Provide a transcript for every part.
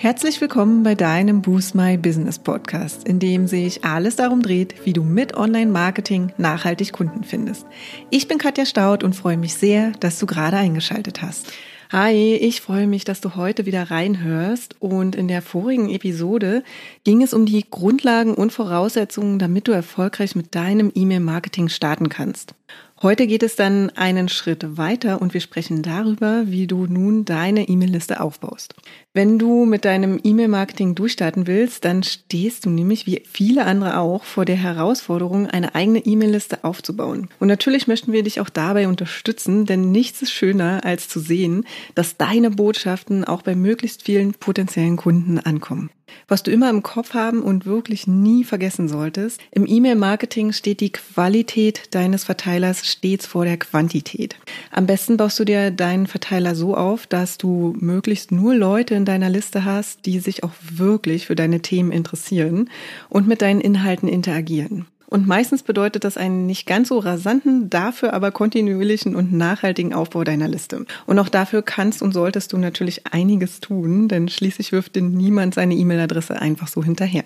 Herzlich willkommen bei deinem Boost My Business Podcast, in dem sich alles darum dreht, wie du mit Online-Marketing nachhaltig Kunden findest. Ich bin Katja Staud und freue mich sehr, dass du gerade eingeschaltet hast. Hi, ich freue mich, dass du heute wieder reinhörst und in der vorigen Episode ging es um die Grundlagen und Voraussetzungen, damit du erfolgreich mit deinem E-Mail-Marketing starten kannst. Heute geht es dann einen Schritt weiter und wir sprechen darüber, wie du nun deine E-Mail-Liste aufbaust. Wenn du mit deinem E-Mail-Marketing durchstarten willst, dann stehst du nämlich wie viele andere auch vor der Herausforderung, eine eigene E-Mail-Liste aufzubauen. Und natürlich möchten wir dich auch dabei unterstützen, denn nichts ist schöner als zu sehen, dass deine Botschaften auch bei möglichst vielen potenziellen Kunden ankommen. Was du immer im Kopf haben und wirklich nie vergessen solltest, im E-Mail-Marketing steht die Qualität deines Verteilers stets vor der Quantität. Am besten baust du dir deinen Verteiler so auf, dass du möglichst nur Leute in deiner Liste hast, die sich auch wirklich für deine Themen interessieren und mit deinen Inhalten interagieren. Und meistens bedeutet das einen nicht ganz so rasanten, dafür aber kontinuierlichen und nachhaltigen Aufbau deiner Liste. Und auch dafür kannst und solltest du natürlich einiges tun, denn schließlich wirft dir niemand seine E-Mail-Adresse einfach so hinterher.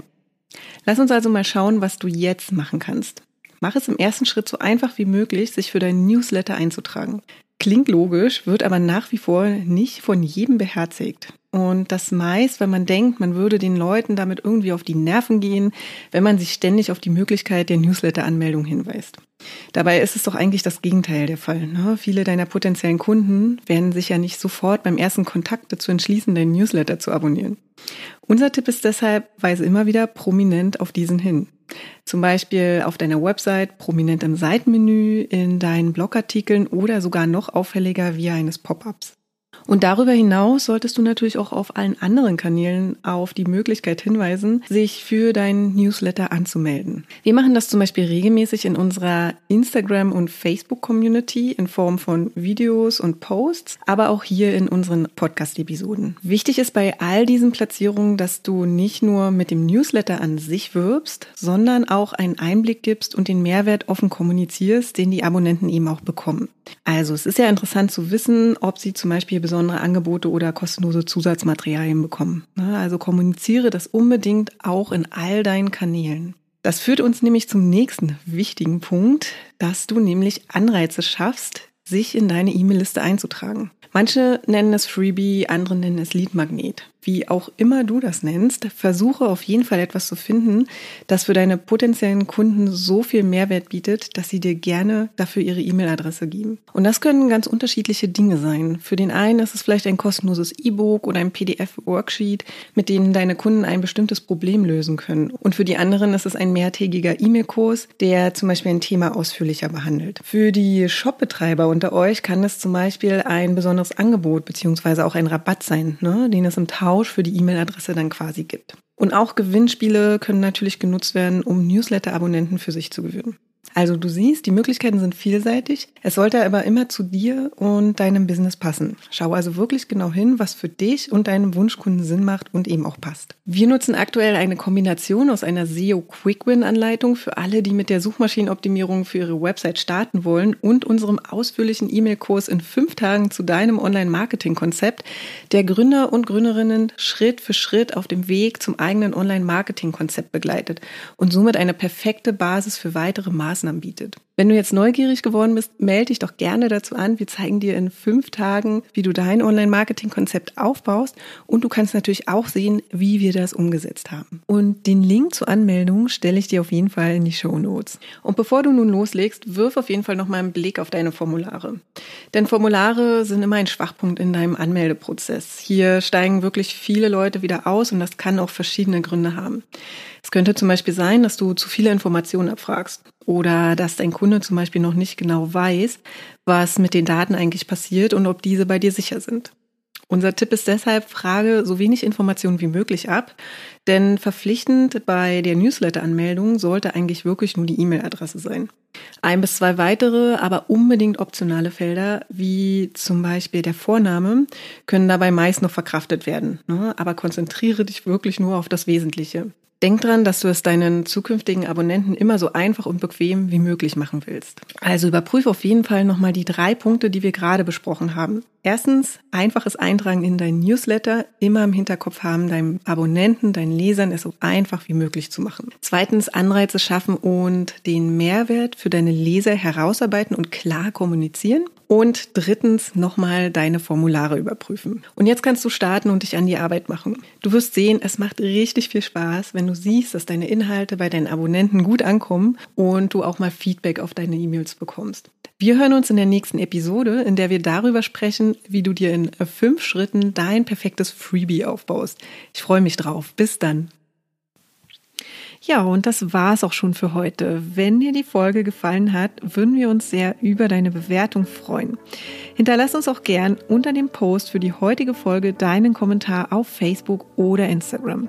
Lass uns also mal schauen, was du jetzt machen kannst. Mach es im ersten Schritt so einfach wie möglich, sich für deinen Newsletter einzutragen. Klingt logisch, wird aber nach wie vor nicht von jedem beherzigt. Und das meist, wenn man denkt, man würde den Leuten damit irgendwie auf die Nerven gehen, wenn man sich ständig auf die Möglichkeit der Newsletter-Anmeldung hinweist. Dabei ist es doch eigentlich das Gegenteil der Fall. Ne? Viele deiner potenziellen Kunden werden sich ja nicht sofort beim ersten Kontakt dazu entschließen, deinen Newsletter zu abonnieren. Unser Tipp ist deshalb, weise immer wieder prominent auf diesen hin. Zum Beispiel auf deiner Website, prominent im Seitenmenü, in deinen Blogartikeln oder sogar noch auffälliger via eines Pop-ups. Und darüber hinaus solltest du natürlich auch auf allen anderen Kanälen auf die Möglichkeit hinweisen, sich für deinen Newsletter anzumelden. Wir machen das zum Beispiel regelmäßig in unserer Instagram- und Facebook-Community in Form von Videos und Posts, aber auch hier in unseren Podcast-Episoden. Wichtig ist bei all diesen Platzierungen, dass du nicht nur mit dem Newsletter an sich wirbst, sondern auch einen Einblick gibst und den Mehrwert offen kommunizierst, den die Abonnenten eben auch bekommen. Also es ist ja interessant zu wissen, ob sie zum Beispiel besondere Angebote oder kostenlose Zusatzmaterialien bekommen. Ne, also kommuniziere das unbedingt auch in all deinen Kanälen. Das führt uns nämlich zum nächsten wichtigen Punkt, dass du nämlich Anreize schaffst, sich in deine E-Mail-Liste einzutragen. Manche nennen es Freebie, andere nennen es Leadmagnet wie auch immer du das nennst, versuche auf jeden Fall etwas zu finden, das für deine potenziellen Kunden so viel Mehrwert bietet, dass sie dir gerne dafür ihre E-Mail-Adresse geben. Und das können ganz unterschiedliche Dinge sein. Für den einen ist es vielleicht ein kostenloses E-Book oder ein PDF-Worksheet, mit denen deine Kunden ein bestimmtes Problem lösen können. Und für die anderen ist es ein mehrtägiger E-Mail-Kurs, der zum Beispiel ein Thema ausführlicher behandelt. Für die Shop-Betreiber unter euch kann es zum Beispiel ein besonderes Angebot beziehungsweise auch ein Rabatt sein, ne, den es im Tausch Tausch für die E-Mail-Adresse dann quasi gibt. Und auch Gewinnspiele können natürlich genutzt werden, um Newsletter-Abonnenten für sich zu gewinnen. Also du siehst, die Möglichkeiten sind vielseitig. Es sollte aber immer zu dir und deinem Business passen. Schau also wirklich genau hin, was für dich und deinem Wunschkunden Sinn macht und eben auch passt. Wir nutzen aktuell eine Kombination aus einer SEO Quick Win Anleitung für alle, die mit der Suchmaschinenoptimierung für ihre Website starten wollen und unserem ausführlichen E-Mail-Kurs in fünf Tagen zu deinem Online-Marketing-Konzept, der Gründer und Gründerinnen Schritt für Schritt auf dem Weg zum eigenen Online-Marketing-Konzept begleitet und somit eine perfekte Basis für weitere Maßnahmen Maßnahmen bietet. Wenn du jetzt neugierig geworden bist, melde dich doch gerne dazu an. Wir zeigen dir in fünf Tagen, wie du dein Online-Marketing-Konzept aufbaust und du kannst natürlich auch sehen, wie wir das umgesetzt haben. Und den Link zur Anmeldung stelle ich dir auf jeden Fall in die Show Notes. Und bevor du nun loslegst, wirf auf jeden Fall noch mal einen Blick auf deine Formulare. Denn Formulare sind immer ein Schwachpunkt in deinem Anmeldeprozess. Hier steigen wirklich viele Leute wieder aus und das kann auch verschiedene Gründe haben. Es könnte zum Beispiel sein, dass du zu viele Informationen abfragst oder dass dein Kunde zum Beispiel noch nicht genau weiß, was mit den Daten eigentlich passiert und ob diese bei dir sicher sind. Unser Tipp ist deshalb, frage so wenig Informationen wie möglich ab, denn verpflichtend bei der Newsletter-Anmeldung sollte eigentlich wirklich nur die E-Mail-Adresse sein. Ein bis zwei weitere, aber unbedingt optionale Felder, wie zum Beispiel der Vorname, können dabei meist noch verkraftet werden. Ne? Aber konzentriere dich wirklich nur auf das Wesentliche. Denk dran, dass du es deinen zukünftigen Abonnenten immer so einfach und bequem wie möglich machen willst. Also überprüfe auf jeden Fall nochmal die drei Punkte, die wir gerade besprochen haben. Erstens, einfaches Eintragen in deinen Newsletter, immer im Hinterkopf haben, deinem Abonnenten, deinen Lesern es so einfach wie möglich zu machen. Zweitens, Anreize schaffen und den Mehrwert für deine Leser herausarbeiten und klar kommunizieren. Und drittens nochmal deine Formulare überprüfen. Und jetzt kannst du starten und dich an die Arbeit machen. Du wirst sehen, es macht richtig viel Spaß, wenn du siehst, dass deine Inhalte bei deinen Abonnenten gut ankommen und du auch mal Feedback auf deine E-Mails bekommst. Wir hören uns in der nächsten Episode, in der wir darüber sprechen, wie du dir in fünf Schritten dein perfektes Freebie aufbaust. Ich freue mich drauf. Bis dann. Ja, und das war's auch schon für heute. Wenn dir die Folge gefallen hat, würden wir uns sehr über deine Bewertung freuen. Hinterlass uns auch gern unter dem Post für die heutige Folge deinen Kommentar auf Facebook oder Instagram.